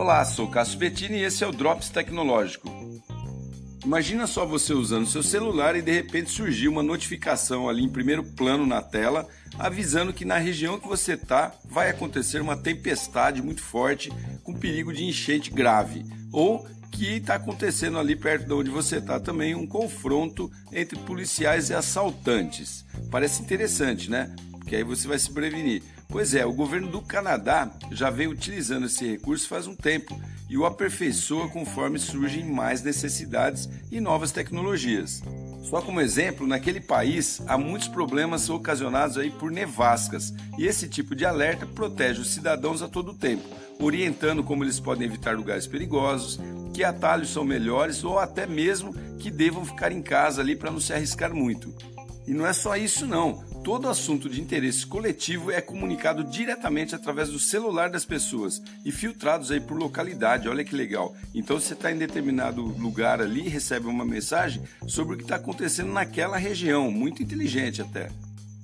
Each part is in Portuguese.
Olá, sou Cássio Bettini e esse é o Drops Tecnológico. Imagina só você usando seu celular e de repente surgir uma notificação ali em primeiro plano na tela, avisando que na região que você está vai acontecer uma tempestade muito forte com perigo de enchente grave, ou que está acontecendo ali perto de onde você está também um confronto entre policiais e assaltantes. Parece interessante, né? Porque aí você vai se prevenir. Pois é, o governo do Canadá já vem utilizando esse recurso faz um tempo e o aperfeiçoa conforme surgem mais necessidades e novas tecnologias. Só como exemplo, naquele país há muitos problemas ocasionados aí por nevascas, e esse tipo de alerta protege os cidadãos a todo tempo, orientando como eles podem evitar lugares perigosos, que atalhos são melhores ou até mesmo que devam ficar em casa ali para não se arriscar muito. E não é só isso não. Todo assunto de interesse coletivo é comunicado diretamente através do celular das pessoas e filtrados aí por localidade. Olha que legal. Então você está em determinado lugar ali recebe uma mensagem sobre o que está acontecendo naquela região. Muito inteligente até.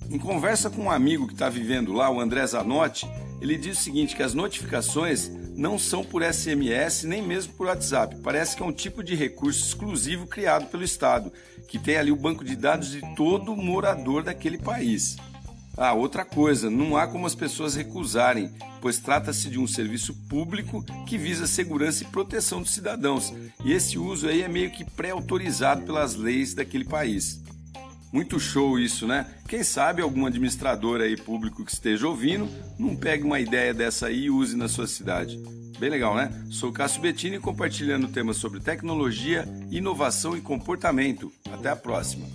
Em conversa com um amigo que está vivendo lá, o André Zanotti, ele diz o seguinte: que as notificações não são por SMS nem mesmo por WhatsApp. Parece que é um tipo de recurso exclusivo criado pelo Estado, que tem ali o banco de dados de todo morador daquele país. Ah, outra coisa, não há como as pessoas recusarem, pois trata-se de um serviço público que visa segurança e proteção dos cidadãos, e esse uso aí é meio que pré-autorizado pelas leis daquele país. Muito show isso, né? Quem sabe algum administrador aí público que esteja ouvindo não pegue uma ideia dessa aí e use na sua cidade. Bem legal, né? Sou Cássio Bettini compartilhando temas sobre tecnologia, inovação e comportamento. Até a próxima.